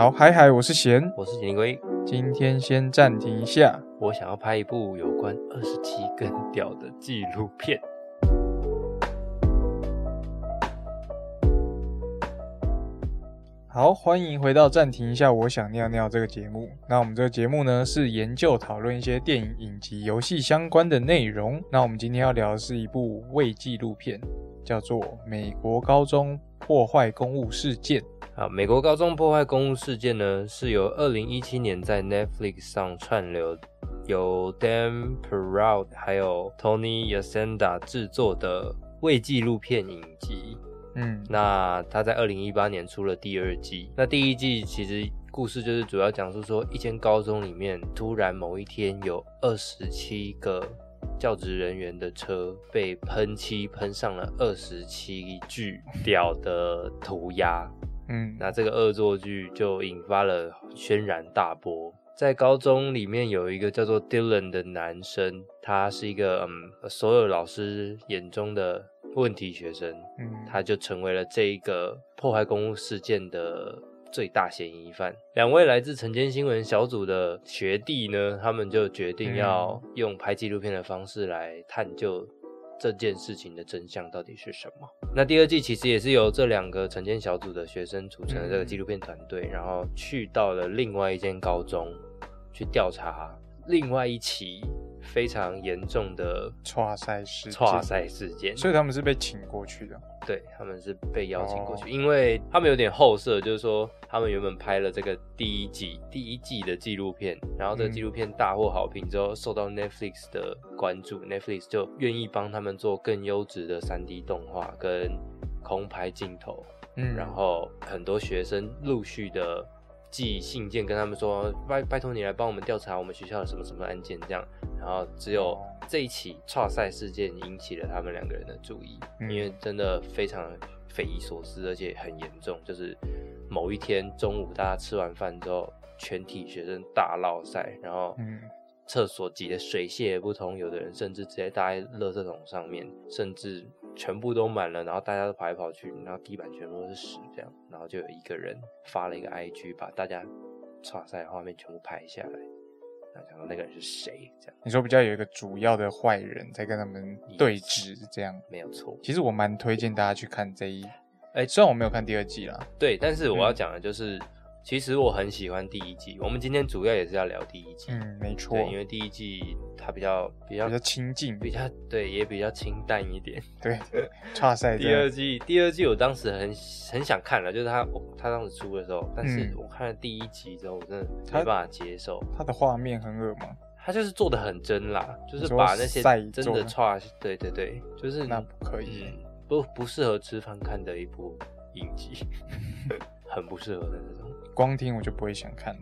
好，嗨嗨，我是贤，我是简龟。今天先暂停一下，我想要拍一部有关二十七根屌的纪录片。好，欢迎回到暂停一下，我想尿尿这个节目。那我们这个节目呢，是研究讨论一些电影、影集、游戏相关的内容。那我们今天要聊的是一部伪纪录片，叫做《美国高中破坏公务事件》。啊，美国高中破坏公务事件呢，是由二零一七年在 Netflix 上串流，由 Dan Perout 还有 Tony Yasenda 制作的未纪录片影集。嗯，那他在二零一八年出了第二季。那第一季其实故事就是主要讲述说，一间高中里面突然某一天有二十七个教职人员的车被喷漆喷上了二十七具屌的涂鸦。嗯，那这个恶作剧就引发了轩然大波。在高中里面有一个叫做 Dylan 的男生，他是一个嗯，所有老师眼中的。问题学生，嗯，他就成为了这一个破坏公务事件的最大嫌疑犯。两位来自晨间新闻小组的学弟呢，他们就决定要用拍纪录片的方式来探究这件事情的真相到底是什么。那第二季其实也是由这两个成间小组的学生组成的这个纪录片团队，然后去到了另外一间高中去调查另外一起。非常严重的跨赛事跨赛事件，所以他们是被请过去的。对，他们是被邀请过去，因为他们有点后设，就是说他们原本拍了这个第一季第一季的纪录片，然后这个纪录片大获好评之后，受到 Netflix 的关注，Netflix 就愿意帮他们做更优质的 3D 动画跟空拍镜头。嗯，然后很多学生陆续的寄信件跟他们说，拜拜托你来帮我们调查我们学校的什么什么案件这样。然后只有这一起跨赛事件引起了他们两个人的注意，因为真的非常匪夷所思，而且很严重。就是某一天中午，大家吃完饭之后，全体学生大闹赛，然后厕所挤得水泄不通，有的人甚至直接搭在垃圾桶上面，甚至全部都满了，然后大家都跑来跑去，然后地板全部都是屎，这样，然后就有一个人发了一个 IG，把大家跨赛画面全部拍下来。然后讲到那个人是谁？这样你说比较有一个主要的坏人在跟他们对峙，这样没有错。其实我蛮推荐大家去看这一，哎，虽然我没有看第二季啦，对，但是我要讲的就是。其实我很喜欢第一季，我们今天主要也是要聊第一季。嗯，没错，因为第一季它比较比较比较清静，比较对，也比较清淡一点。对，差赛。第二季，第二季我当时很很想看了，就是他他当时出的时候，但是我看了第一集之后，我真的没办法接受。他的画面很恶吗？他就是做的很真啦，就是把那些真的差，对对对，就是那不可以，不不适合吃饭看的一部影集，很不适合的那种。光听我就不会想看，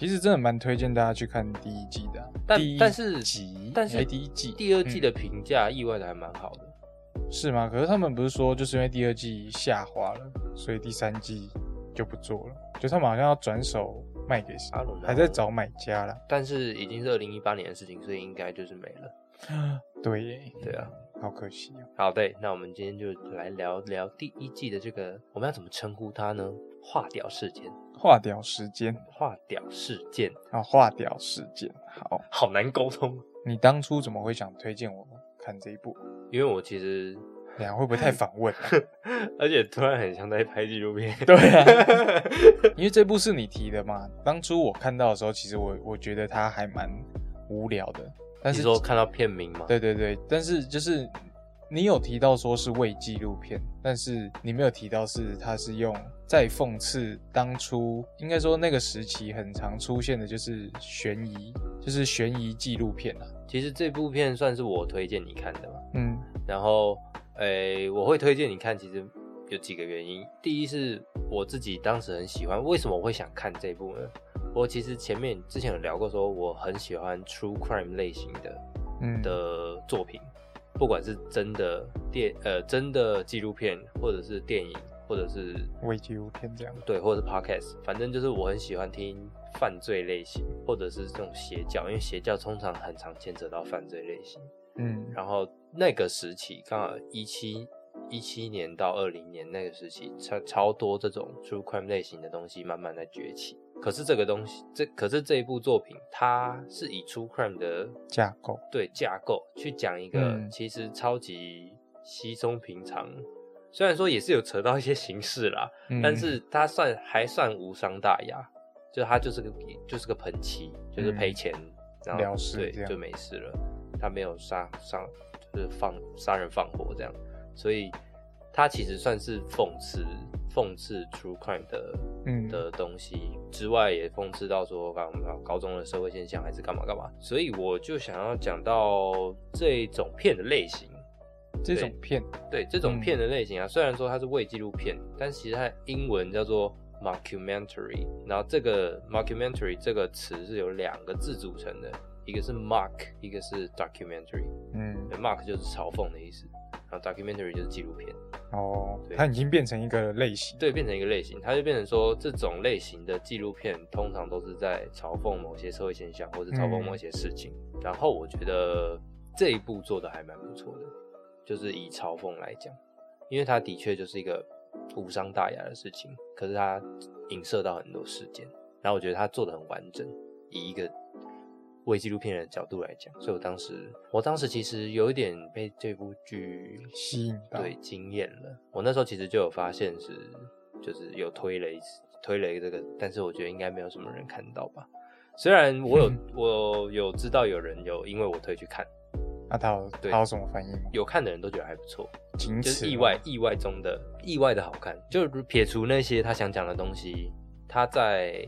其实真的蛮推荐大家去看第一季的。但但是集，但是第一季、第二季的评价意外的还蛮好的，是吗？可是他们不是说就是因为第二季下滑了，所以第三季就不做了，就他们好像要转手卖给谁，还在找买家了。但是已经是二零一八年的事情，所以应该就是没了。对，对啊，好可惜啊。好，对，那我们今天就来聊聊第一季的这个，我们要怎么称呼它呢？化屌事件。化屌时间，化屌事件啊，化屌事件，好好难沟通。你当初怎么会想推荐我看这一部？因为我其实，哎呀，会不会太反问？而且突然很像在拍纪录片。对啊，因为这部是你提的嘛。当初我看到的时候，其实我我觉得它还蛮无聊的。但是说看到片名嘛？对对对，但是就是。你有提到说是为纪录片，但是你没有提到是它是用在讽刺当初应该说那个时期很常出现的就是悬疑，就是悬疑纪录片啊。其实这部片算是我推荐你看的嘛。嗯，然后诶，我会推荐你看，其实有几个原因。第一是我自己当时很喜欢，为什么我会想看这部呢？我其实前面之前有聊过，说我很喜欢 true crime 类型的的作品。不管是真的电呃真的纪录片，或者是电影，或者是微纪录片这样，对，或者是 podcast，反正就是我很喜欢听犯罪类型，或者是这种邪教，因为邪教通常很常牵扯到犯罪类型。嗯，然后那个时期刚好一七一七年到二零年那个时期，超超多这种 true crime 类型的东西慢慢在崛起。可是这个东西，这可是这一部作品，它是以 True Crime 的架构，对架构去讲一个嗯。其实超级稀松平常，虽然说也是有扯到一些形式啦，嗯。但是它算还算无伤大雅，就它就是个就是个喷漆，就是赔钱，然后对就没事了，他没有杀杀就是放杀人放火这样，所以它其实算是讽刺讽刺 true crime 的嗯的东西之外，也讽刺到说高高中的社会现象还是干嘛干嘛，所以我就想要讲到这种片的类型。这种片，对这种嗯片的类型啊，虽然说它是伪纪录片，但其实它英文叫做 mockumentary。然后这个 mockumentary 这个词是由两个字组成的，一个是 mock，一个是 documentary。嗯，mock 就是嘲讽的意思，然后 documentary 就是纪录片。哦，对它已经变成一个类型，对，变成一个类型，它就变成说这种类型的纪录片通常都是在嘲讽某些社会现象，或者嘲讽某些事情。然后我觉得这一部做的还蛮不错的，就是以嘲讽来讲，因为它的确就是一个无伤大雅的事情，可是它影射到很多事件，然后我觉得它做的很完整，以一个伪纪录片的角度来讲，所以我当时我当时其实有一点被这部剧吸引到，对，惊艳了。我那时候其实就有发现是，就是有推了一次，推了一个这个，但是我觉得应该没有什么人看到吧。虽然我有 我有知道有人有因为我推去看，那他有对他有什么反应吗？有看的人都觉得还不错，就是意外意外中的意外的好看。就撇除那些他想讲的东西，他在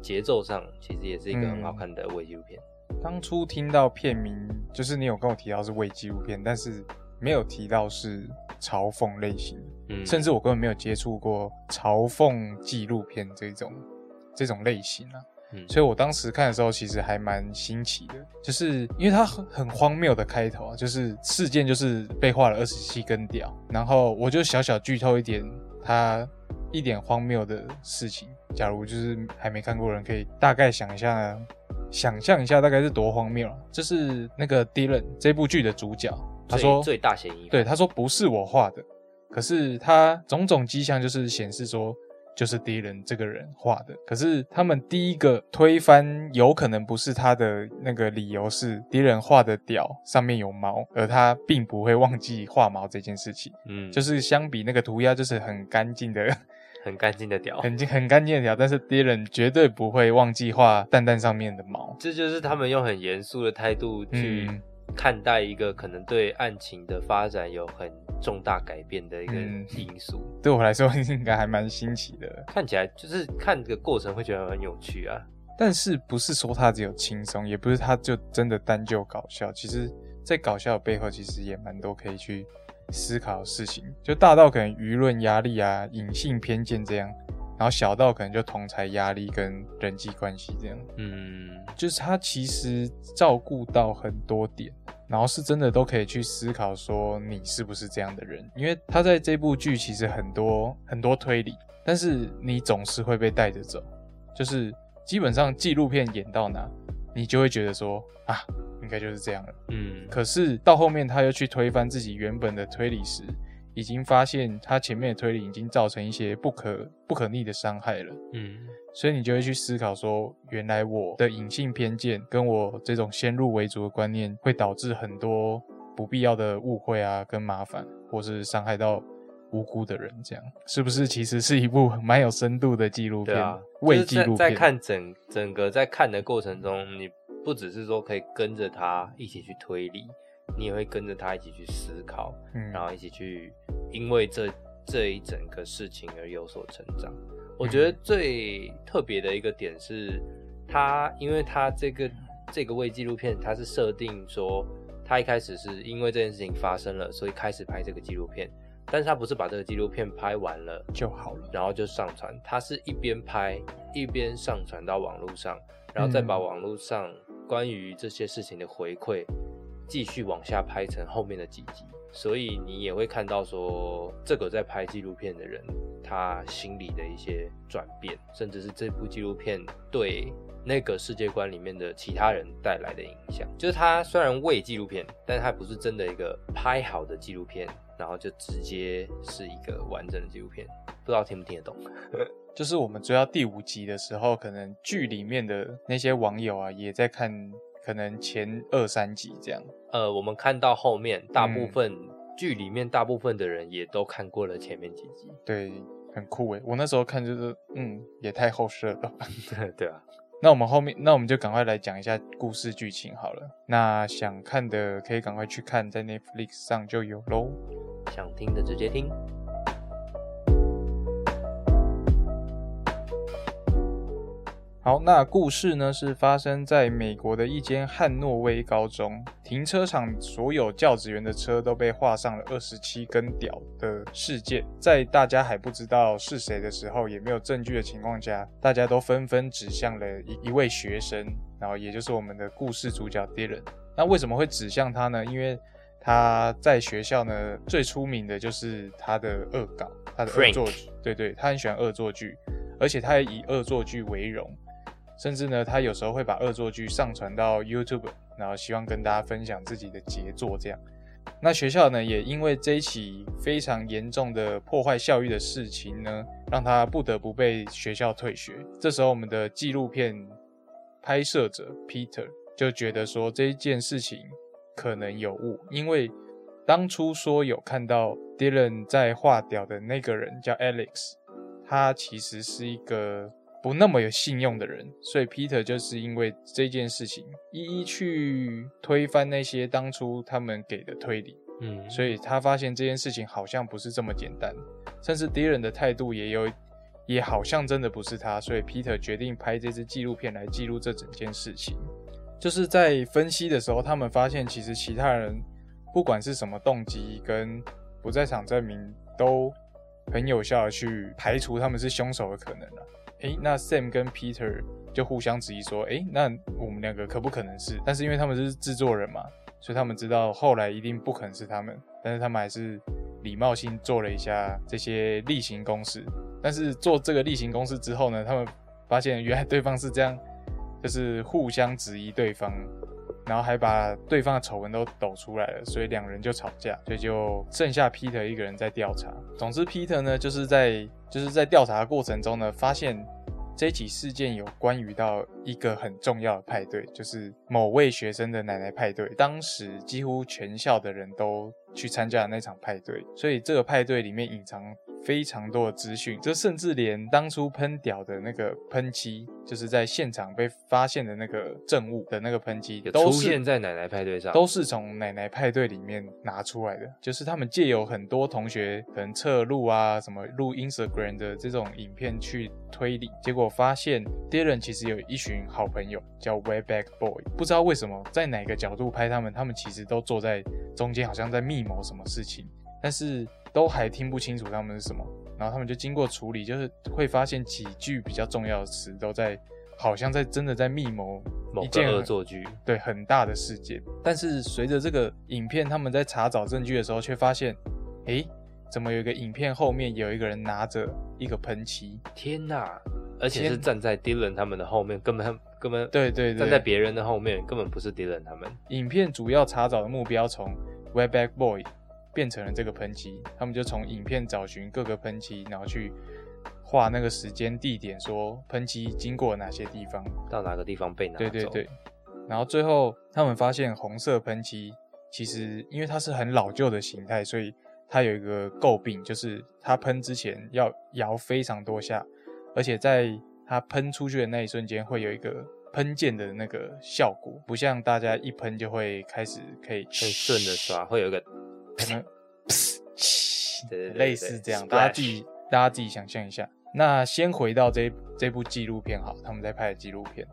节奏上其实也是一个很好看的微纪录片。当初听到片名，就是你有跟我提到是伪纪录片，但是没有提到是嘲讽类型，嗯，甚至我根本没有接触过嘲讽纪录片这种这种类型啊。嗯所以我当时看的时候，其实还蛮新奇的，就是因为它很很荒谬的开头啊，就是事件就是被画了二十七根屌，然后我就小小剧透一点，它一点荒谬的事情。假如就是还没看过的人，可以大概想一下，想象一下大概是多荒谬啊。就是那个 Dylan 这部剧的主角，他说最大嫌疑对，他说不是我画的，可是他种种迹象就是显示说，就是敌人这个人画的。可是他们第一个推翻有可能不是他的那个理由是敌人画的屌上面有毛，而他并不会忘记画毛这件事情。嗯，就是相比那个涂鸦，就是很干净的、很干净的屌。很很干净的屌，但是敌人绝对不会忘记画蛋蛋上面的毛。这就是他们用很严肃的态度去嗯看待一个可能对案情的发展有很重大改变的一个嗯因素。对我来说应该还蛮新奇的。看起来就是看这个过程会觉得很有趣啊。但是不是说它只有轻松，也不是它就真的单就搞笑。其实，在搞笑的背后，其实也蛮多可以去思考的事情。就大到可能舆论压力啊、隐性偏见这样，然后小到可能就同才压力跟人际关系这样。嗯，就是他其实照顾到很多点，然后是真的都可以去思考说你是不是这样的人，因为他在这部剧其实很多很多推理，但是你总是会被带着走，就是基本上纪录片演到哪，你就会觉得说啊，应该就是这样了。嗯，可是到后面他又去推翻自己原本的推理时，已经发现他前面的推理已经造成一些不可不可逆的伤害了。嗯，所以你就会去思考说，原来我的隐性偏见跟我这种先入为主的观念，会导致很多不必要的误会啊，跟麻烦，或是伤害到无辜的人，这样是不是其实是一部蛮有深度的纪录片？对啊，伪就是在纪录片。在看整整个在看的过程中，你不只是说可以跟着他一起去推理，你也会跟着他一起去思考，嗯，然后一起去因为这这一整个事情而有所成长。我觉得最特别的一个点是，他因为他这个这个微纪录片，他是设定说，他一开始是因为这件事情发生了，所以开始拍这个纪录片，但是他不是把这个纪录片拍完了就好了。然后就上传，他是一边拍一边上传到网络上，然后再把嗯网络上关于这些事情的回馈继续往下拍成后面的几集，所以你也会看到说这个在拍纪录片的人他心里的一些转变，甚至是这部纪录片对那个世界观里面的其他人带来的影响。就是他虽然为纪录片，但是它不是真的一个拍好的纪录片，然后就直接是一个完整的纪录片，不知道听不听得懂。就是我们追到第五集的时候，可能剧里面的那些网友啊，也在看，可能前二三集这样。呃，我们看到后面，大部嗯分、剧里面大部分的人也都看过了前面几集。对，很酷诶。我那时候看就是，嗯，也太后设了吧。对啊，那我们后面，那我们就赶快来讲一下故事剧情好了。那想看的可以赶快去看，在 Netflix 上就有喽。想听的直接听。好，那故事呢是发生在美国的一间汉诺威高中停车场，所有教职员的车都被画上了二十七根屌的事件。在大家还不知道是谁的时候，也没有证据的情况下，大家都纷纷指向了一一位学生，然后也就是我们的故事主角 Dylan。那为什么会指向他呢？因为他在学校呢最出名的就是他的恶搞，他的恶作剧，对对，他很喜欢恶作剧，而且他也以恶作剧为荣。甚至呢，他有时候会把恶作剧上传到 YouTube，然后希望跟大家分享自己的杰作。这样，那学校呢，也因为这一起非常严重的破坏校誉的事情呢，让他不得不被学校退学。这时候，我们的纪录片拍摄者 Peter 就觉得说这一件事情可能有误，因为当初说有看到 Dylan 在画屌的那个人叫 Alex，他其实是一个。不那么有信用的人，所以 Peter 就是因为这件事情一一去推翻那些当初他们给的推理，嗯，所以他发现这件事情好像不是这么简单，甚至敌人的态度也有，也好像真的不是他，所以 Peter 决定拍这支纪录片来记录这整件事情。就是在分析的时候，他们发现其实其他人不管是什么动机跟不在场证明，都很有效的去排除他们是凶手的可能了。诶，那 Sam 跟 Peter 就互相质疑说，诶，那我们两个可不可能是？但是因为他们是制作人嘛，所以他们知道后来一定不可能是他们，但是他们还是礼貌性做了一下这些例行公事。但是做这个例行公事之后呢，他们发现原来对方是这样，就是互相质疑对方，然后还把对方的丑闻都抖出来了，所以两人就吵架，所以就剩下 Peter 一个人在调查。总之，Peter 呢就是在就是在调查的过程中呢，发现这起事件有关于到一个很重要的派对，就是某位学生的奶奶派对。当时几乎全校的人都去参加了那场派对，所以这个派对里面隐藏非常多的资讯，这甚至连当初喷屌的那个喷漆，就是在现场被发现的那个证物的那个喷漆，都出现在奶奶派对上，都是从奶奶派对里面拿出来的，就是他们借由很多同学可能侧录啊，什么录 Instagram 的这种影片去推理，结果发现 Dylan 其实有一群好朋友叫 Wayback Boy，不知道为什么在哪个角度拍他们，他们其实都坐在中间，好像在密谋什么事情，但是都还听不清楚他们是什么，然后他们就经过处理，就是会发现几句比较重要的词都在，好像在真的在密谋某一件恶作剧，对很大的事件。但是随着这个影片，他们在查找证据的时候，却发现，诶，怎么有一个影片后面有一个人拿着一个喷漆？天哪！而且是站在 Dylan 他们的后面，根本根本对对对，站在别人的后面，根本不是 Dylan 他们。影片主要查找的目标从 Webback Boy 变成了这个喷漆，他们就从影片找寻各个喷漆，然后去画那个时间地点，说喷漆经过哪些地方。到哪个地方被拿走？对对对，然后最后他们发现红色喷漆其实因为它是很老旧的形态，所以它有一个诟病，就是它喷之前要摇非常多下，而且在它喷出去的那一瞬间会有一个喷溅的那个效果，不像大家一喷就会开始可以很顺的刷，会有一个可能对对对类似这样，大家自己大家自己想象一下。那先回到这这部纪录片好，他们在拍的纪录片，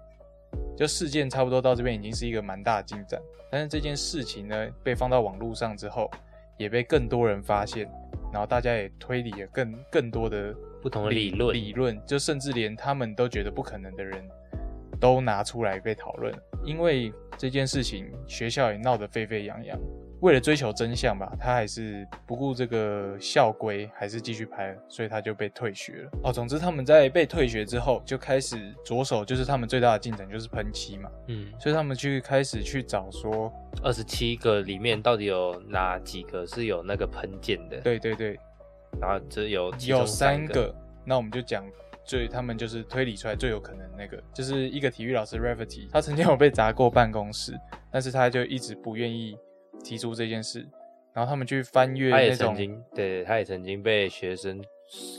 就事件差不多到这边已经是一个蛮大的进展，但是这件事情呢被放到网络上之后，也被更多人发现，然后大家也推理了更更多的不同的理论理论，就甚至连他们都觉得不可能的人都拿出来被讨论，因为这件事情学校也闹得沸沸扬扬，为了追求真相吧，他还是不顾这个校规，还是继续拍了，所以他就被退学了。哦，总之他们在被退学之后，就开始着手，就是他们最大的进展就是喷漆嘛，嗯，所以他们去开始去找说，二十七个里面到底有哪几个是有那个喷溅的？对对对，然后只有有三三个，那我们就讲最他们就是推理出来最有可能那个，就是一个体育老师 Rafferty，他曾经有被砸过办公室，但是他就一直不愿意提出这件事，然后他们去翻阅他也那种曾经对，他也曾经被学生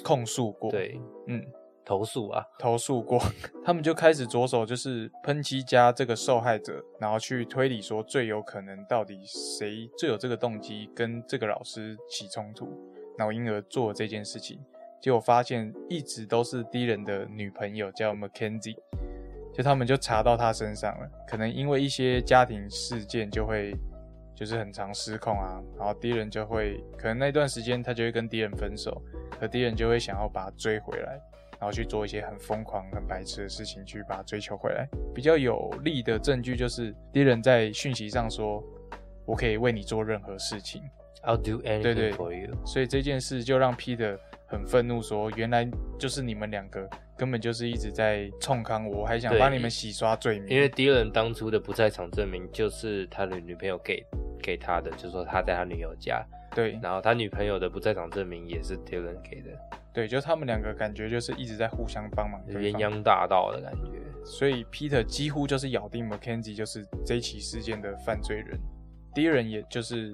控诉过，，对嗯，投诉啊，投诉过，他们就开始着手就是喷漆家这个受害者，然后去推理说最有可能到底谁最有这个动机跟这个老师起冲突，然后因而做这件事情。结果发现一直都是敌人的女朋友叫 Mackenzie，就他们就查到他身上了，可能因为一些家庭事件就会就是很常失控啊，然后敌人就会可能那段时间他就会跟敌人分手，可敌人就会想要把他追回来，然后去做一些很疯狂、很白痴的事情去把他追求回来。比较有力的证据就是敌人在讯息上说：“我可以为你做任何事情。” I'll do anything 对 for you。所以这件事就让 Peter 很愤怒，说原来就是你们两个根本就是一直在冲康我，还想帮你们洗刷罪名。因为敌人当初的不在场证明就是他的女朋友给给他的，就是说他在他女友家，对然后他女朋友的不在场证明也是 Dylan 给的，对，就他们两个感觉就是一直在互相帮忙对方。鸳鸯大盗的感觉。所以 Peter 几乎就是咬定 Mackenzie 就是这起事件的犯罪人，第一人也就是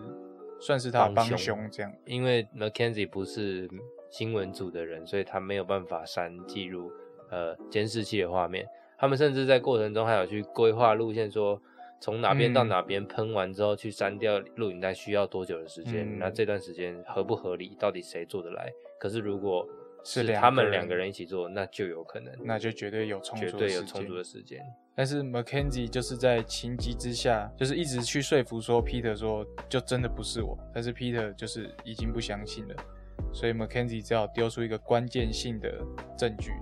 算是他的帮凶这样。因为 Mackenzie 不是新闻组的人，所以他没有办法删记录呃监视器的画面。他们甚至在过程中还有去规划路线，说从哪边到嗯哪边喷完之后去删掉录影带需要多久的时间？嗯那这段时间合不合理？到底谁做得来？可是如果是两他们两个人一起做，那就有可能，那就绝对有充足绝的事件对有充足的时间。但是 Mackenzie 就是在情急之下，就是一直去说服说 Peter 说就真的不是我，但是 Peter 就是已经不相信了，所以 Mackenzie 只好丢出一个关键性的证据，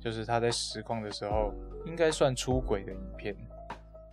就是他在实况的时候应该算出轨的影片，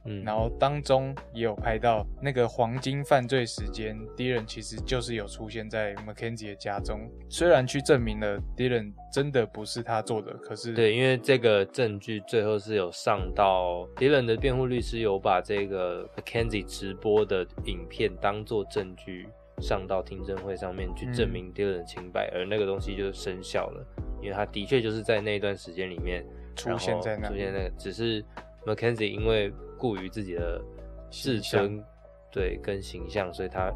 嗯，然后当中也有拍到那个黄金犯罪时间，Dylan 其实就是有出现在 Mackenzie 的家中，虽然去证明了 Dylan 真的不是他做的，可是对，因为这个证据最后是有上到迪伦的辩护律师有把这个 Mackenzie 直播的影片当做证据上到听证会上面去证明迪伦的清白，而那个东西就生效了，因为他的确就是在那段时间里面出现在那出现那个，只是 Mackenzie 因为顾于自己的自形象尊对跟形象，所以他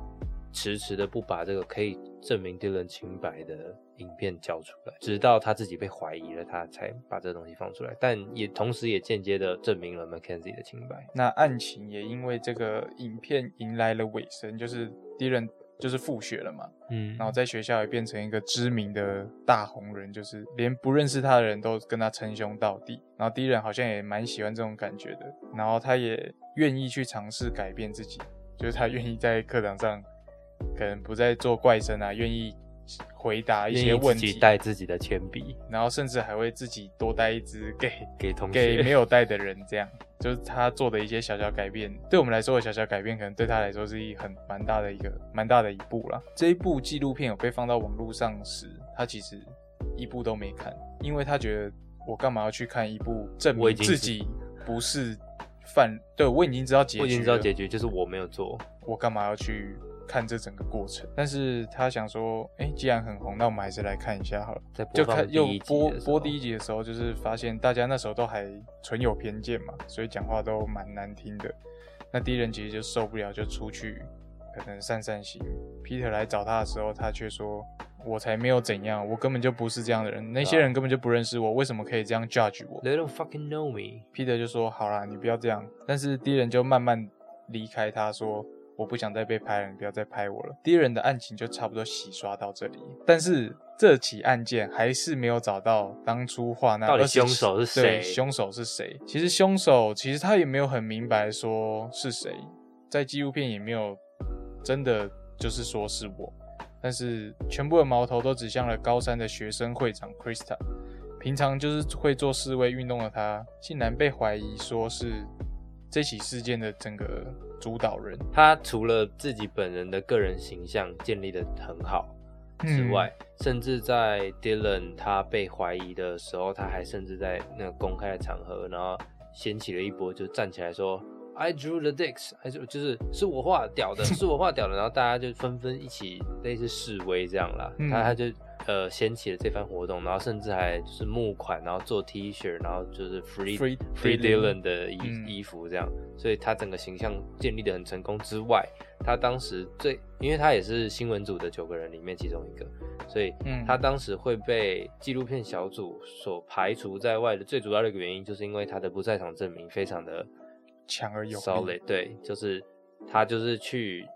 迟迟的不把这个可以证明 Dylan 清白的影片交出来，直到他自己被怀疑了，他才把这个东西放出来。但也同时也间接的证明了 Mackenzie 的清白。那案情也因为这个影片迎来了尾声，就是敌人就是复学了嘛，嗯然后在学校也变成一个知名的大红人，就是连不认识他的人都跟他称兄道弟。然后敌人好像也蛮喜欢这种感觉的，然后他也愿意去尝试改变自己，就是他愿意在课堂上可能不再做怪声啊，愿意回答一些问题，自己带自己的铅笔。然后甚至还会自己多带一支给 给同给，没有带的人，这样。就是他做的一些小小改变，对我们来说的小小改变，可能对他来说是一很蛮大的一个蛮大的一步啦。这一部纪录片有被放到网络上时，他其实一部都没看，因为他觉得我干嘛要去看一部证明自己不是犯，对我已经知道结局，我已经知道结，局，就是我没有做。我干嘛要去看这整个过程？但是他想说，哎、既然很红，那我们还是来看一下好了。就看又播播第一集的时候，就是发现大家那时候都还存有偏见嘛，所以讲话都蛮难听的。那敌人其实就受不了，就出去可能散散心。Peter 来找他的时候，他却说：“我才没有怎样，我根本就不是这样的人，那些人根本就不认识我，为什么可以这样 judge 我 They don't fucking know me。？”Peter 就说：“好啦，你不要这样。”但是敌人就慢慢离开他，说：“我不想再被拍了，你不要再拍我了。”敌人的案情就差不多洗刷到这里，但是这起案件还是没有找到当初画那27到底凶手是，谁凶手是谁？其实凶手其实他也没有很明白说是谁，在纪录片也没有真的就是说是我，但是全部的矛头都指向了高三的学生会长 Krista。平常就是会做示威运动的他，竟然被怀疑说是这起事件的整个主导人他除了自己本人的个人形象建立的很好之外，甚至在 Dylan 他被怀疑的时候，他还甚至在那个公开的场合，然后掀起了一波，就站起来说。I drew the dicks，还是就是是我画屌的，是我画屌的，然后大家就纷纷一起类似示威这样啦。他他就呃掀起了这番活动，然后甚至还就是募款，然后做 T 恤，然后就是 Free Free free Dylan 的衣衣服这样。所以他整个形象建立的很成功之外，他当时最，因为他也是新闻组的九个人里面其中一个，所以他当时会被纪录片小组所排除在外的最主要的一个原因，就是因为他的不在场证明非常的。强而有力，对，就是他就是去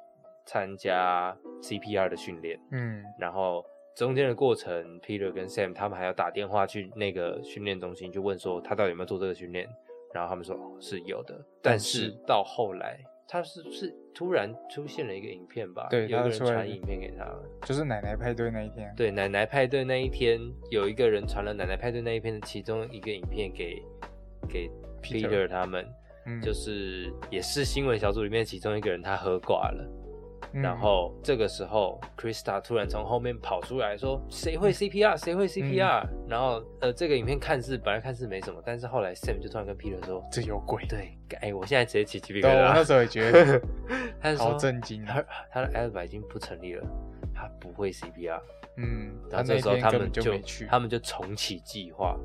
参加 CPR 的训练，嗯，然后中间的过程，Peter 跟 Sam 他们还要打电话去那个训练中心，就问说他到底有没有做这个训练，然后他们说是有的，但是到后来他是是突然出现了一个影片吧，对，有个人传影片给他，就是奶奶派对那一天，对，奶奶派对那一天有一个人传了奶奶派对那一篇的其中一个影片给给 Peter 他们。就是也是新闻小组里面其中一个人，他喝挂了，然后这个时候，Krista 突然从后面跑出来说：“谁会 CPR？谁会 CPR？” 然后呃，这个影片看似本来看似没什么，但是后来 Sam 就突然跟 Peter 说：“这有鬼！”对，哎，我现在直接起鸡皮疙瘩。我那时候也觉得，他好震惊，他他的 alibi 已经不成立了，他不会 CPR。嗯，然后这时候他们就他们就重启计划。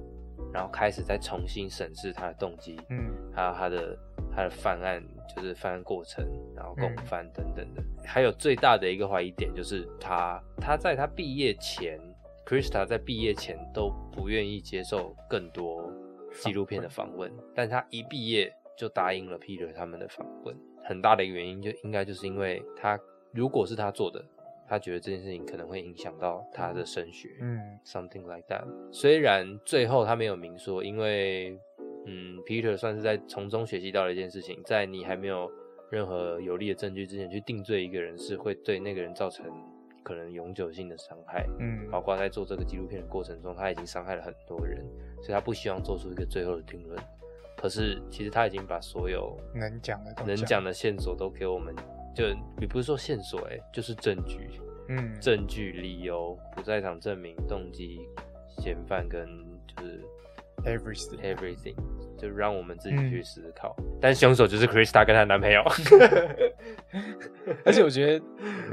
然后开始再重新审视他的动机，嗯，还有他的他的犯案，就是犯案过程，然后共犯等等的。还有最大的一个怀疑点就是他他在他毕业前，Krista 在毕业前都不愿意接受更多纪录片的访问，但他一毕业就答应了 Peter 他们的访问。很大的一个原因就应该就是因为他如果是他做的。他觉得这件事情可能会影响到他的升学，嗯，something like that。虽然最后他没有明说，因为，嗯，Peter 算是在从中学习到了一件事情，在你还没有任何有力的证据之前去定罪一个人，是会对那个人造成可能永久性的伤害，嗯，包括在做这个纪录片的过程中，他已经伤害了很多人，所以他不希望做出一个最后的定论。可是其实他已经把所有能讲的能讲的线索都给我们。就也不是说线索，哎，就是证据，嗯，证据、理由、不在场证明、动机、嫌犯跟就是 everything，everything，就让我们自己去思考。但凶手就是 Krista 跟她男朋友，而且我觉得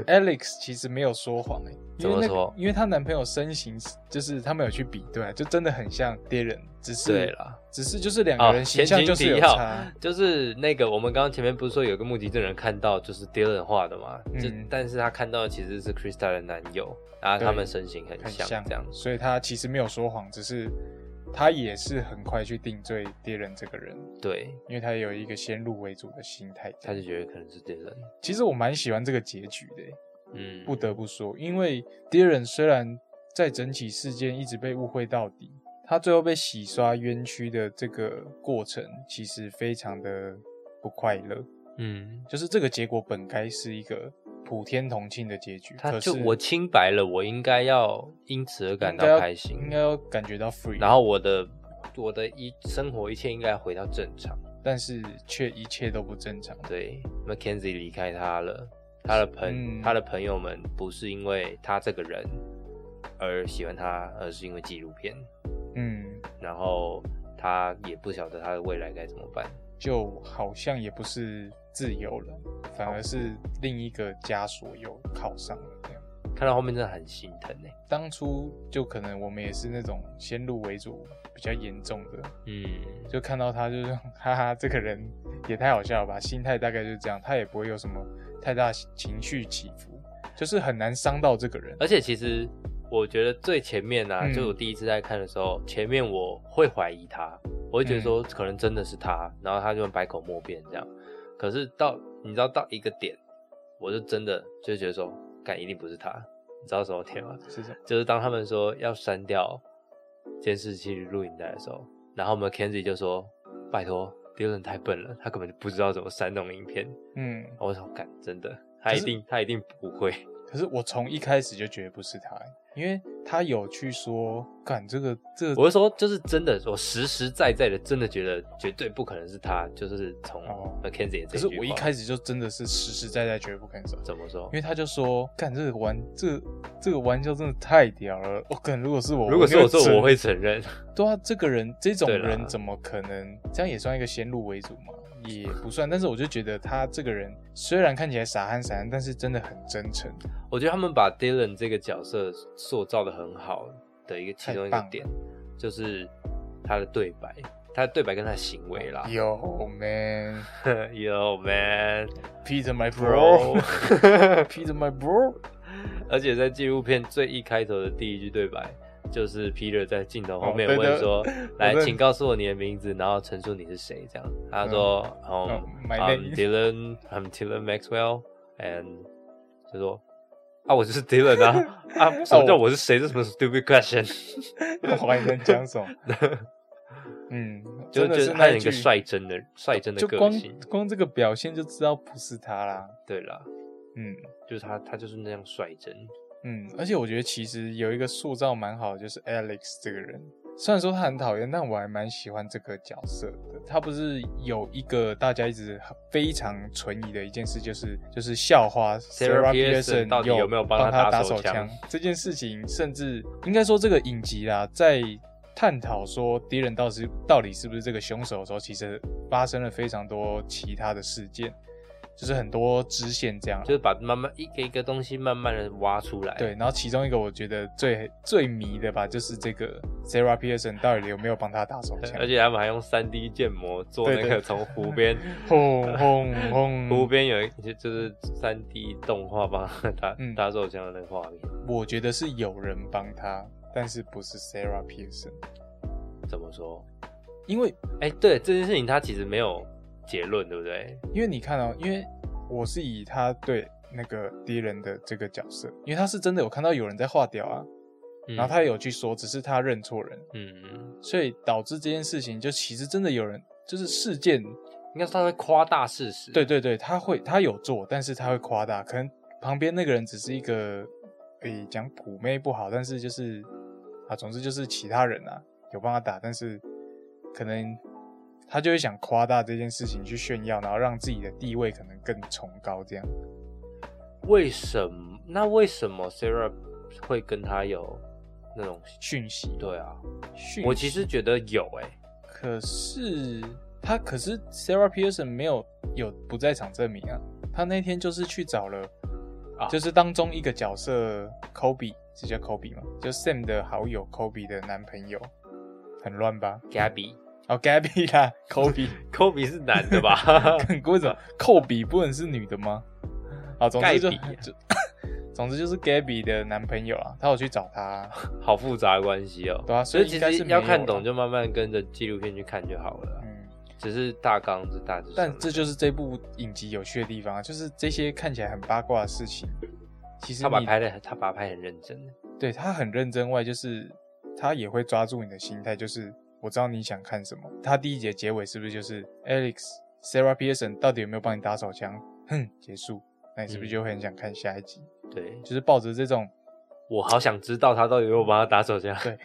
Alex 其实没有说谎，哎，怎么说？因为她男朋友身形就是他们有去比对，就真的很像 Dylan，只是对了。只是就是两个人形象就是有差，就是那个我们刚刚前面不是说有个目击证人看到就是 Dylan 画的嘛，就但是他看到的其实是 Krista 的男友，然后他们身形很像这样，所以他其实没有说谎，只是他也是很快去定罪 Dylan 这个人，对，因为他有一个先入为主的心态，他就觉得可能是 Dylan。其实我蛮喜欢这个结局的，嗯，不得不说，因为 Dylan 虽然在整起事件一直被误会到底。他最后被洗刷冤屈的这个过程，其实非常的不快乐。嗯，就是这个结果本该是一个普天同庆的结局。他就我清白了，我应该要因此而感到开心，应该要感觉到 free。然后我的我的一生活一切应该回到正常，但是却一切都不正常。对，Mackenzie 离开他了，他的朋他的朋友们不是因为他这个人而喜欢他，而是因为纪录片。嗯，然后他也不晓得他的未来该怎么办，就好像也不是自由了，反而是另一个枷锁又靠上了这样。看到后面真的很心疼呢。当初就可能我们也是那种先入为主比较严重的，嗯，就看到他就是哈哈，这个人也太好笑了吧，心态大概就是这样，他也不会有什么太大情绪起伏，就是很难伤到这个人。而且其实。我觉得最前面呢，就我第一次在看的时候，前面我会怀疑他，我会觉得说可能真的是他，然后他就百口莫辩这样。可是到你知道到一个点，我就真的就觉得说，干一定不是他。你知道什么点吗？是什么？就是当他们说要删掉监视器录影带的时候，然后我们 Kenzie 就说：“拜托，Dylan 太笨了，他根本就不知道怎么删那种影片。”嗯，我说干，真的，他一定他一定不会。可是我从一开始就觉得不是他。因为他有去说，干这个这个，我是说，就是真的，我实实在在的，真的觉得绝对不可能是他，就是从哦 Mackenzie 可是我一开始就真的是实实在在觉得不可能是，怎么说因？为他就说，干这个玩这这个玩笑真的太屌了，我、干如果是我，如果是我做，我会承认。对啊，这个人这种人怎么可能？这样也算一个先入为主嘛？也不算，但是我就觉得他这个人虽然看起来傻憨傻憨，但是真的很真诚。我觉得他们把 Dylan 这个角色塑造的很好的一个其中一点，就是他的对白，他的对白跟他的行为啦。Yo man, Yo man, Peter my bro, bro。Peter my bro。而且在纪录片最一开头的第一句对白，就是 Peter 在镜头后面问说：“ 来，请告诉我你的名字，然后陈述你是谁。”这样，他说：“哦嗯 my，I'm Dylan, I'm Dylan Maxwell, and 就说啊，我就是 Dylan 啊 啊，什么叫我是谁？这什么 stupid question？我还能讲什么？嗯，就就是他有一个率真的率真的个性。光这个表现就知道不是他啦。对啦，嗯就是他，他就是那样率真。嗯，而且我觉得其实有一个塑造蛮好的，就是 Alex 这个人。虽然说他很讨厌，但我还蛮喜欢这个角色的。他不是有一个大家一直非常存疑的一件事，就是就是校花 Sarah Pearson 到底有没有帮帮他打打手手枪这件事情，甚至应该说这个影集啦，在探讨说敌人到底是到底是不是这个凶手的时候，其实发生了非常多其他的事件，就是很多支线这样。就是把慢慢一个一个东西慢慢的挖出来。对，然后其中一个我觉得最最迷的吧，就是这个 Sarah Pearson 到底有没有帮他打手枪？而且他们还用三 D 建模做那个从湖边，轰轰轰！湖边有一就是三 D 动画帮他打嗯打手枪的那个画面，我觉得是有人帮他，但是不是 Sarah Pearson，怎么说？因为哎、对这件事情他其实没有结论，对不对？因为你看哦，因为我是以他对那个敌人的这个角色，因为他是真的有看到有人在化掉啊，嗯然后他也有去说，只是他认错人，嗯，嗯所以导致这件事情就其实真的有人就是事件应该说他在夸大事实。对对对，他会他有做，但是他会夸大，可能旁边那个人只是一个，诶讲普妹不好，但是就是啊，总之就是其他人啊有帮他打，但是可能他就会想夸大这件事情去炫耀，然后让自己的地位可能更崇高这样。为什么？那为什么 Sarah 会跟他有那种？讯息，对啊，讯我其实觉得有哎、可是他可是 Sarah Pearson 没有有不在场证明啊，他那天就是去找了，啊就是当中一个角色 Kobe 是叫 Kobe 吗？就 Sam 的好友 Kobe 的男朋友，很乱吧？Gabby。哦，Gabby 啦，Kobe，Kobe 是男的吧？很为什么寇比不能是女的吗？啊，总之就 总之就是 Gabby 的男朋友啊，他有去找他，好复杂的关系哦。对啊所以其实要看懂，就慢慢跟着纪录片去看就好了啊。嗯。只是大纲是大致但的，这就是这部影集有趣的地方啊，就是这些看起来很八卦的事情，其实他把拍的他把它拍很认真。对他很认真外，就是他也会抓住你的心态，就是我知道你想看什么。他第一节结尾是不是就是 Alex Sarah Pearson 到底有没有帮你打手枪？哼，结束，那你是不是嗯就会很想看下一集？对，就是抱着这种，我好想知道他到底有没有帮他打手枪。对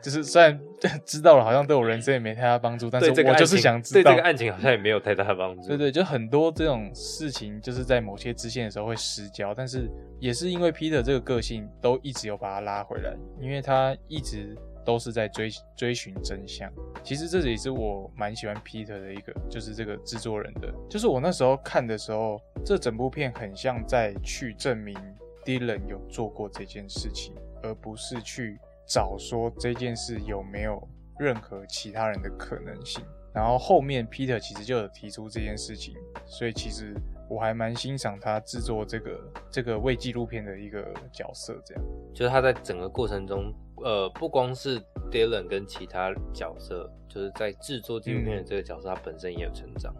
就是虽然 知道了，好像对我人生也没太大帮助，但是我就是想知道对这个。案情好像也没有太大的帮助。对对，就很多这种事情，就是在某些支线的时候会失焦，但是也是因为 Peter 这个个性，都一直有把他拉回来，因为他一直都是在追追寻真相。其实这也是我蛮喜欢 Peter 的一个，就是这个制作人的，就是我那时候看的时候，这整部片很像在去证明 Dylan 有做过这件事情，而不是去找说这件事有没有任何其他人的可能性。然后后面 Peter 其实就有提出这件事情，所以其实我还蛮欣赏他制作这个这个为纪录片的一个角色，这样。就是他在整个过程中，呃，不光是 Dylan 跟其他角色，就是在制作纪录片的这个角色，他本身也有成长，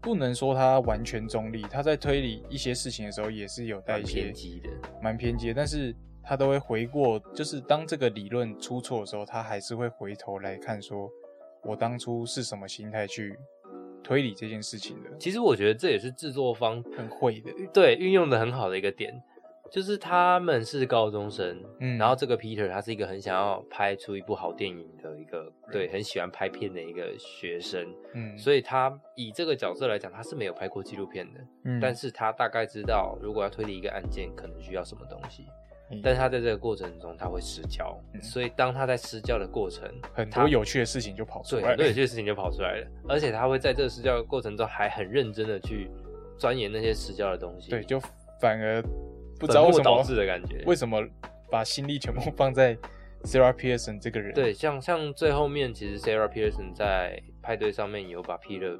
不能说他完全中立，他在推理一些事情的时候也是有带一些偏激的。蛮偏激的，但是他都会回过，就是当这个理论出错的时候，他还是会回头来看，说我当初是什么心态去推理这件事情的，其实我觉得这也是制作方很会的。对运用的很好的一个点。就是他们是高中生，嗯然后这个 Peter 他是一个很想要拍出一部好电影的一个，对，很喜欢拍片的一个学生，嗯，所以他以这个角色来讲，他是没有拍过纪录片的，嗯。但是他大概知道如果要推理一个案件，可能需要什么东西。嗯。但是他在这个过程中他会失焦，嗯。所以当他在失焦的过程，很多有趣的事情就跑出来了对很多有。趣的事情就跑出来了，而且他会在这个失焦的过程中还很认真的去钻研那些失焦的东西，对，就反而不知道为什么本末倒置的感觉。为什么把心力全部 放在 Sarah Pearson 这个人？对，像像最后面，其实 Sarah Pearson 在派对上面有把 Peter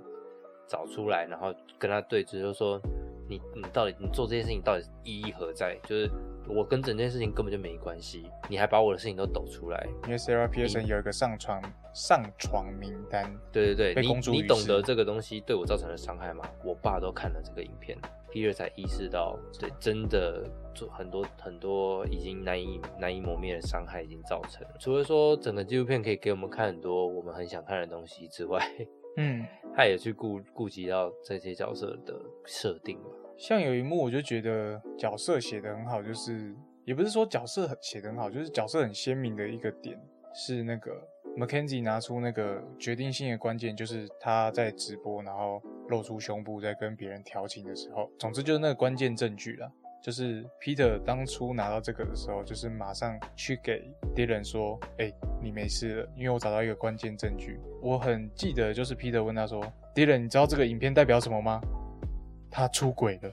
找出来，然后跟他对峙，就说你你到底你做这件事情到底意义何在？就是我跟整件事情根本就没关系，你还把我的事情都抖出来。因为 Sarah Pearson 有一个上床上床名单，对对对，你你懂得这个东西对我造成的伤害吗？我爸都看了这个影片，Peter 才意识到，对，真的做很多很多已经难以难以磨灭的伤害已经造成了。除了说整个纪录片可以给我们看很多我们很想看的东西之外，嗯，他也去顾顾及到这些角色的设定嘛。像有一幕我就觉得角色写的很好，就是也不是说角色很写的很好，就是角色很鲜明的一个点是那个 Mackenzie 拿出那个决定性的关键，就是他在直播，然后露出胸部在跟别人调情的时候，总之就是那个关键证据了。就是 Peter 当初拿到这个的时候，就是马上去给 Dylan 说：“哎、你没事了，因为我找到一个关键证据。”我很记得，就是 Peter 问他说：“Dylan，你知道这个影片代表什么吗？”他出轨了，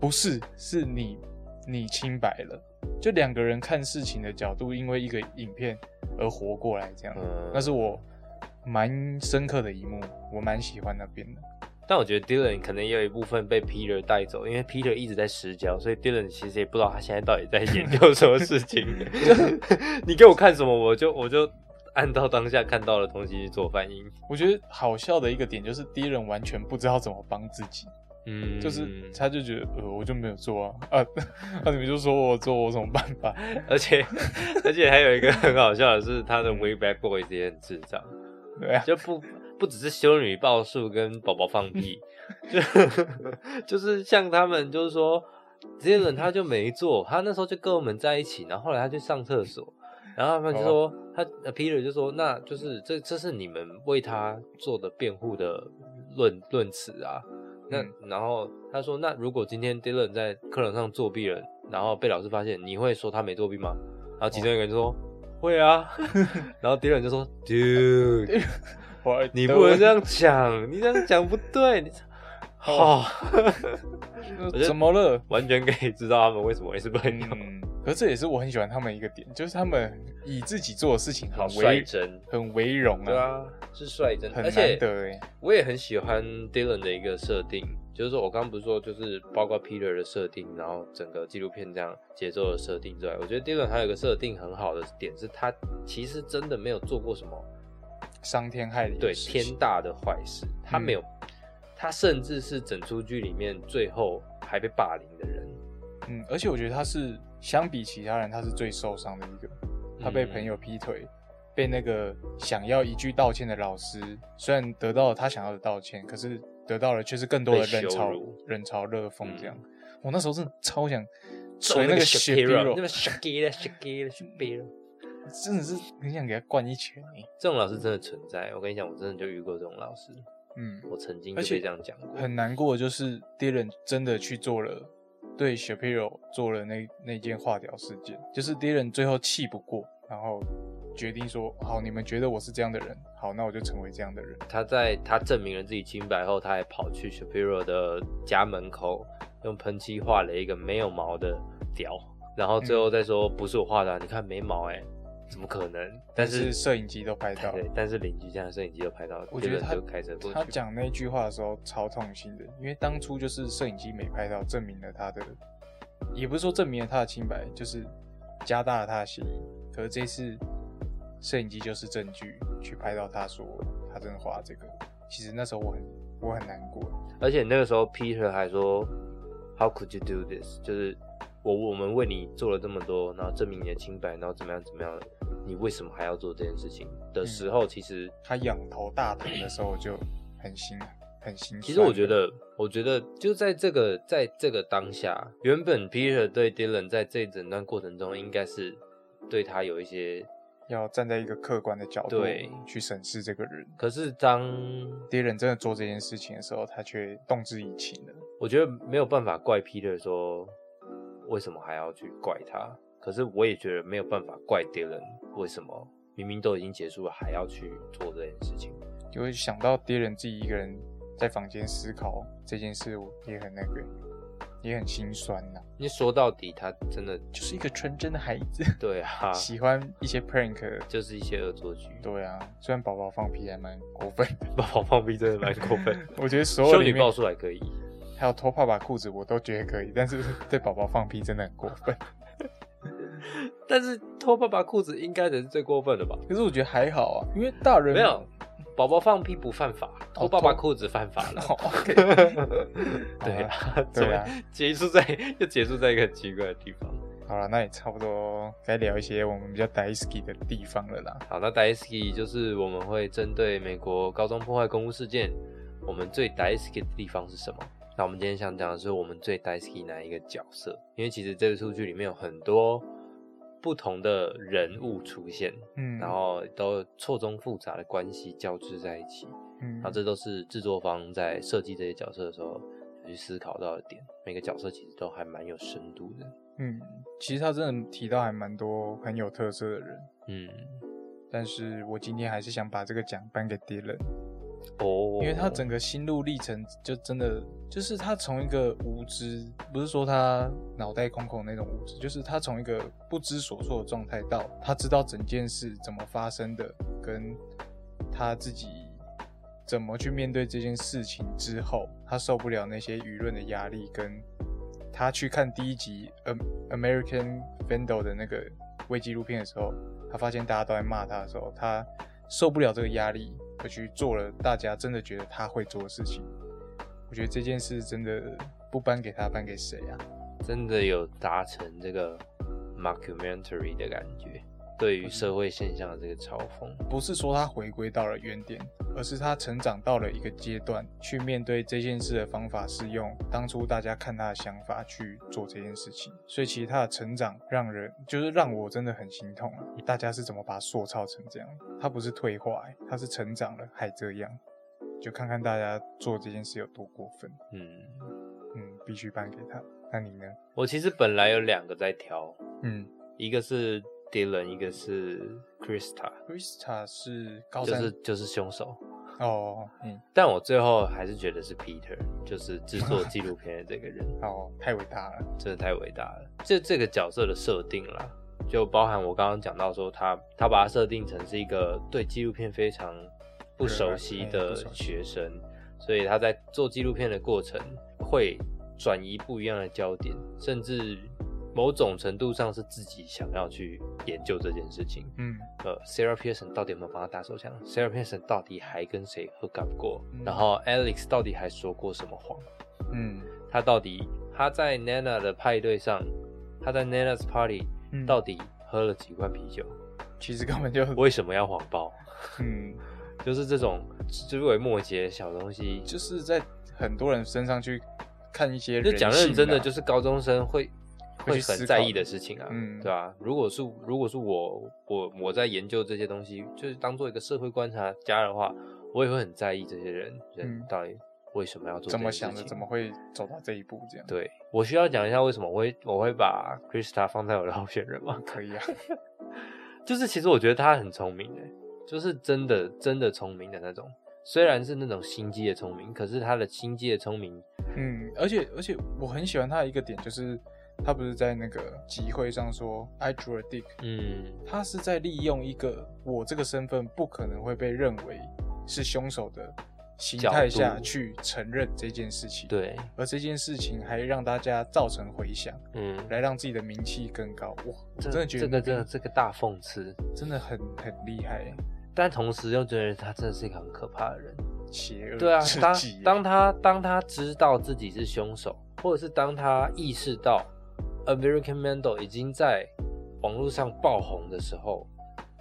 不是，是你你清白了。就两个人看事情的角度，因为一个影片而活过来，这样，嗯那是我蛮深刻的一幕，我蛮喜欢那边的。但我觉得 Dylan 可能也有一部分被 Peter 带走，因为 Peter 一直在失焦，所以 Dylan 其实也不知道他现在到底在研究什么事情。你给我看什么，我就我就按照当下看到的东西去做反应。我觉得好笑的一个点就是，Dylan 完全不知道怎么帮自己，嗯，就是他就觉得，呃，我就没有做啊，啊，那、你们就说我做，我有什么办法？而且而且还有一个很好笑的是，他的 Way Back Boys 也很智障，对啊，就不不只是修女报数跟宝宝放屁，就就是像他们就是说，这些人他就没做，他那时候就跟我们在一起，然后后来他去上厕所，然后他们就说、他呃 Peter 就说，那就是这这是你们为他做的辩护的论论词啊。那、嗯然后他说，那如果今天 Dylan 在课堂上作弊了，然后被老师发现，你会说他没作弊吗？然后其中一个人就说。会啊，然后 Dylan 就说：“Dude，我你不能这样讲，你这样讲不对。你好、怎么了？完全可以知道他们为什么会是朋友，嗯，可是这也是我很喜欢他们一个点，就是他们以自己做的事情很为率真。很为荣啊对啊，是率真，很而且难得哎。我也很喜欢 Dylan 的一个设定，就是说我刚刚不是说，就是包括 Peter 的设定，然后整个纪录片这样节奏的设定之外，我觉得 Dylan 还有一个设定很好的点是，他其实真的没有做过什么伤天害理的对天大的坏事，他嗯没有，他甚至是整出剧里面最后还被霸凌的人。嗯，而且我觉得他是相比其他人，他是最受伤的一个。他被嗯朋友劈腿，被那个想要一句道歉的老师，虽然得到了他想要的道歉，可是得到了却是更多的冷嘲辱冷嘲热讽这样。嗯我那时候真的超想揍捶那个 Shapiro，那 Shapiro，个 Shakira 真的是很想给他灌一拳欸这种老师真的存在。我跟你讲，我真的就遇过这种老师，嗯，我曾经而且就被这样讲过。很难过的就是 Dylan 真的去做了对 Shapiro 做了那那件化疗事件，就是 Dylan 最后气不过，然后决定说好，你们觉得我是这样的人，好，那我就成为这样的人。他在他证明了自己清白后，他还跑去 Shapiro 的家门口，用喷漆画了一个没有毛的屌，然后最后再说不是我画的啊、你看没毛哎、怎么可能？但但是是摄影机都拍到对，但是邻居家的摄影机都拍到了，我觉得他就开车过去他。讲那句话的时候超痛心的，因为当初就是摄影机没拍到，证明了他的，也不是说证明了他的清白，就是加大了他的嫌疑。可是这次摄影机就是证据，去拍到他说他真的画这个。其实那时候我很我很难过，而且那个时候 Peter 还说，How could you do this？就是我我们为你做了这么多，然后证明你的清白，然后怎么样怎么样，你为什么还要做这件事情的时候，其实他仰头大谈的时候就很心很心酸。其实我觉，得，我觉得就在这个在这个当下，原本 Peter 对 Dylan 在这整段过程中，应该是对他有一些，要站在一个客观的角度去审视这个人。可是当敌人真的做这件事情的时候，他却动之以情了。我觉得没有办法怪 Peter 说为什么还要去怪他，可是我也觉得没有办法怪 Dylan 为什么明明都已经结束了还要去做这件事情。就会想到敌人自己一个人在房间思考这件事，也很那个，也很心酸呐、因为说到底，他真的就是一个纯真的孩子，对啊，喜欢一些 prank。就是一些恶作剧。对啊，虽然宝宝放屁还蛮过分的，宝宝放屁真的蛮过分，我觉得所有里面修女报数还可以。还有脱爸爸裤子，我都觉得可以，但是 对宝宝放屁真的很过分。但是脱爸爸裤子应该才是最过分的吧？可是我觉得还好啊，因为大人没有，宝宝放屁不犯法，脱爸爸裤子犯法了。哦 OK，对啊，对啊结束在又结束在一个很奇怪的地方。好了，那也差不多该聊一些我们比较 daisy 的地方了啦。好，那 Daisy 就是我们会针对美国高中破坏公务事件，我们最 Daisy 的地方是什么？那我们今天想讲的是我们最 Daisy 哪一个角色？因为其实这个数据里面有很多不同的人物出现，嗯，然后都错综复杂的关系交织在一起。嗯，那这都是制作方在设计这些角色的时候去思考到的点。每个角色其实都还蛮有深度的。嗯，其实他真的提到还蛮多很有特色的人，嗯，但是我今天还是想把这个奖颁给 Dylan，哦，因为他整个心路历程就真的就是他从一个无知，不是说他脑袋空空那种无知，就是他从一个不知所措的状态到他知道整件事怎么发生的，跟他自己怎么去面对这件事情之后，他受不了那些舆论的压力，跟他去看第一集《Am- American Vandal》的那个微纪录片的时候，他发现大家都在骂他的时候，他受不了这个压力，去做了大家真的觉得他会做的事情。我觉得这件事真的不颁给他，颁给谁啊？真的有达成这个 mockumentary 的感觉，对于社会现象的这个嘲讽。不是说他回归到了原点，而是他成长到了一个阶段，去面对这件事的方法是用当初大家看他的想法去做这件事情。所以其实他的成长让人就是让我真的很心痛啊！大家是怎么把他塑造成这样？他不是退化、欸，他是成长了还这样。就看看大家做这件事有多过分，嗯，嗯，必须颁给他。那你呢？我其实本来有两个在挑，嗯一个是 Dylan，一个是 Krista，，Krista 是高三就是就是凶手。哦，嗯，但我最后还是觉得是 Peter，就是制作纪录片的这个人，哦，太伟大了，真的太伟大了。这这个角色的设定啦，就包含我刚刚讲到说他他把他设定成是一个对纪录片非常不熟悉哎的学生，所以他在做纪录片的过程会转移不一样的焦点，甚至某种程度上是自己想要去研究这件事情。嗯呃，Sarah Pearson 到底有没有帮他打手枪？Sarah Pearson 到底还跟谁 hook up 过？嗯然后 Alex 到底还说过什么谎？嗯他到底他在 Nana 的派对上，他在 Nana's party 嗯，到底喝了几罐啤酒？其实根本就为什么要谎报？嗯，就是这种枝微末节的小东西，就是在很多人身上去看一些就讲认真的，就是高中生会会很在意的事情啊，嗯对吧、如果是如果是我我我在研究这些东西，就是当做一个社会观察家的话，我也会很在意这些人人嗯到底为什么要做怎么想的，怎么会走到这一步这样？对我需要讲一下为什么我会我会把 Krista 放在我的 候选人吗？可以啊，就是其实我觉得他很聪明诶，就是真的真的聪明的那种。虽然是那种心机的聪明，可是他的心机的聪明，嗯，而且而且我很喜欢他的一个点就是。他不是在那个集会上说 “I drew a dick”，嗯，他是在利用一个我这个身份不可能会被认为是凶手的形态下去承认这件事情，，对，而这件事情还让大家造成回响，嗯，来让自己的名气更高。哇，我真的觉得这个这那边个这个大讽刺，真的很很厉害，但同时又觉得他真的是一个很可怕的人。邪恶对啊，当当他当他知道自己是凶手，或者是当他意识到 American Mandel 已经在网络上爆红的时候，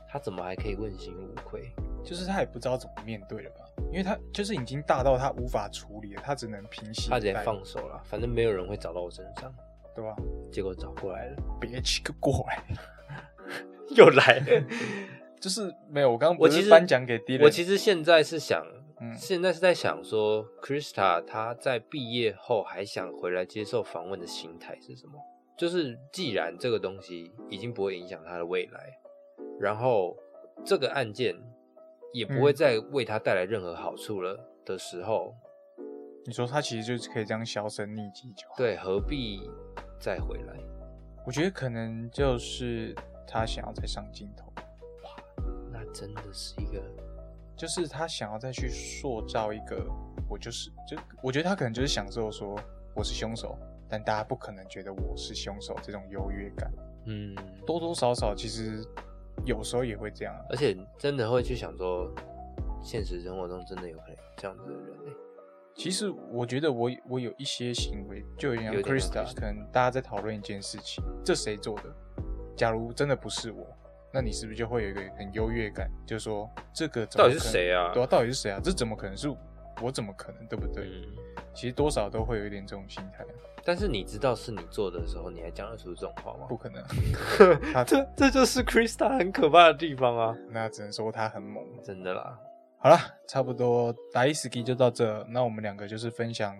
他怎么还可以问心无愧？就是他也不知道怎么面对了吧，因为他就是已经大到他无法处理了，他只能平息。他直接放手了，反正没有人会找到我身上，对吧？结果找过来了，别去个过来，又来了，就是没有。我刚刚我其实颁奖给 D，我其实现在是想，嗯现在是在想说，Krista 她在毕业后还想回来接受访问的心态是什么？就是既然这个东西已经不会影响他的未来，然后这个案件也不会嗯再为他带来任何好处了的时候，你说他其实就是可以这样销声匿迹就好。对，何必再回来？我觉得可能就是他想要再上镜头，哇那真的是一个就是他想要再去塑造一个我就是就我觉得他可能就是享受说我是凶手，但大家不可能觉得我是凶手这种优越感，嗯，多多少少其实有时候也会这样啊。而且真的会去想说，现实生活中真的有可能这样子的人欸其实我觉得我我有一些行为就有点像有点像 Krista，Krista 可能大家在讨论一件事情，这谁做的？假如真的不是我，那你是不是就会有一个很优越感，就说这个怎么到底是谁啊对啊，到底是谁啊？这怎么可能是我？怎么可能？对不对？嗯，其实多少都会有一点这种心态，但是你知道是你做的时候，你还讲得出这种话吗？不可能。这这就是 Krista 很可怕的地方啊！那只能说他很猛。真的啦，好了，差不多打一 ski 就到这。那我们两个就是分享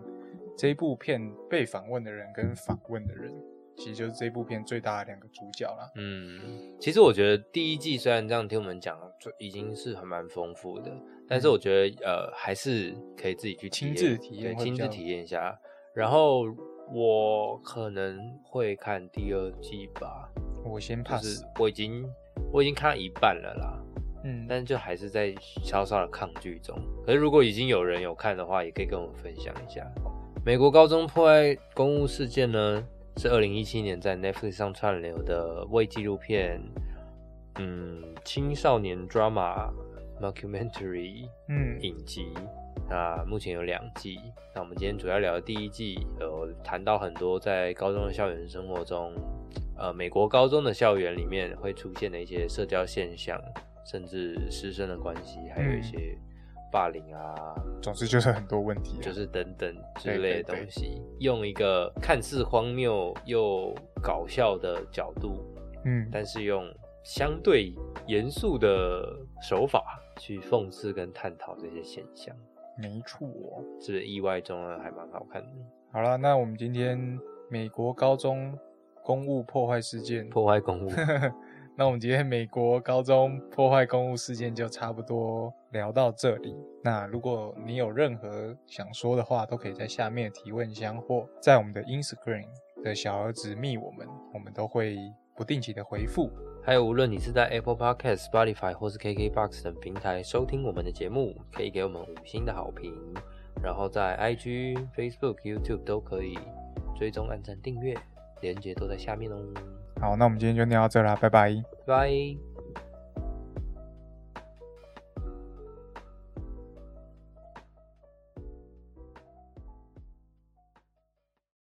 这一部片被访问的人跟访问的人，其实就是这部片最大的两个主角啦。嗯，其实我觉得第一季虽然这样听我们讲，就已经是还蛮丰富的，但是我觉得呃还是可以自己去亲自体验亲自体验一下。然后我可能会看第二季吧，我先就 pass，、是我已经我已经看到一半了啦，嗯，但就还是在稍稍的抗拒中。可是如果已经有人有看的话，也可以跟我们分享一下。美国高中破坏公务事件呢，是二零一七年在 Netflix 上串流的微纪录片，嗯，青少年 drama mockumentary 嗯影集。那目前有两季。那我们今天主要聊的第一季，有谈到很多在高中的校园生活中，呃，美国高中的校园里面会出现的一些社交现象，甚至师生的关系，还有一嗯些霸凌啊，总之就是很多问题啊，就是等等之对类的东西，用一个看似荒谬又搞笑的角度，嗯，但是用相对严肃的手法去讽刺跟探讨这些现象，没错。是不是意外中呢还蛮好看的？好了，那我们今天美国高中公务破坏事件，破坏公务，那我们今天美国高中破坏公务事件就差不多聊到这里。那如果你有任何想说的话，都可以在下面提问箱或在我们的 Instagram 的小儿子密我们，我们都会不定期的回复。还有无论你是在 Apple Podcast、Spotify 或是 KKBox 等平台收听我们的节目，可以给我们五星的好评，然后在 IG、Facebook、YouTube 都可以追踪、按赞、订阅，连接都在下面哦。好，那我们今天就聊到这啦，拜拜。拜拜。